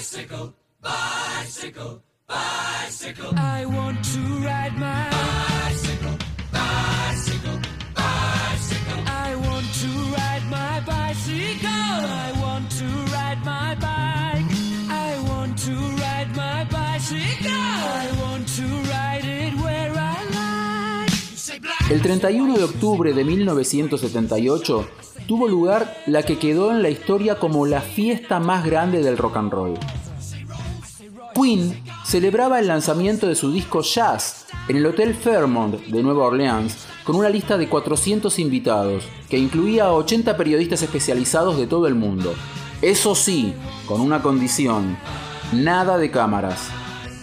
Bicycle, bicycle, bicycle. I want to ride my El 31 de octubre de 1978 tuvo lugar la que quedó en la historia como la fiesta más grande del rock and roll. Queen celebraba el lanzamiento de su disco Jazz en el Hotel Fairmont de Nueva Orleans con una lista de 400 invitados, que incluía a 80 periodistas especializados de todo el mundo. Eso sí, con una condición, nada de cámaras.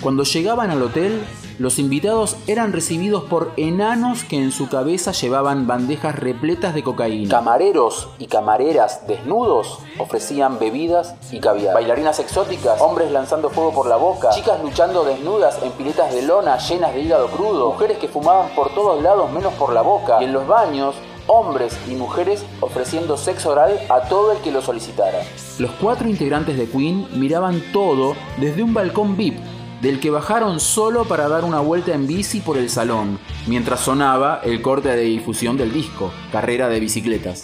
Cuando llegaban al hotel, los invitados eran recibidos por enanos que en su cabeza llevaban bandejas repletas de cocaína. Camareros y camareras desnudos ofrecían bebidas y caviar. Bailarinas exóticas, hombres lanzando fuego por la boca, chicas luchando desnudas en piletas de lona llenas de hígado crudo, mujeres que fumaban por todos lados menos por la boca, y en los baños hombres y mujeres ofreciendo sexo oral a todo el que lo solicitara. Los cuatro integrantes de Queen miraban todo desde un balcón VIP del que bajaron solo para dar una vuelta en bici por el salón, mientras sonaba el corte de difusión del disco, Carrera de Bicicletas.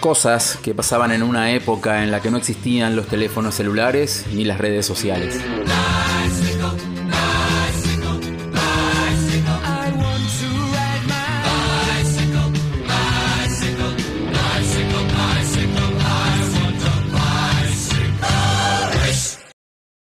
Cosas que pasaban en una época en la que no existían los teléfonos celulares ni las redes sociales.